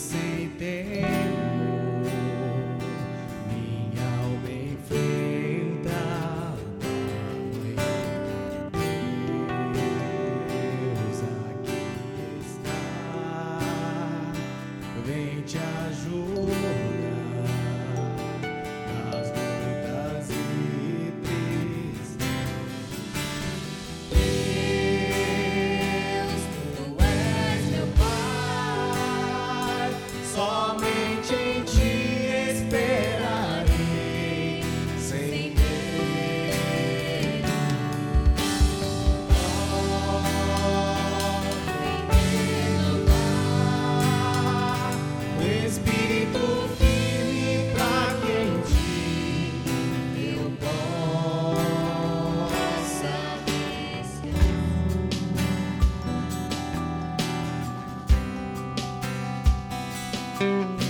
sem temor, minha alma enfrenta Deus aqui está, vem te ajudar. Música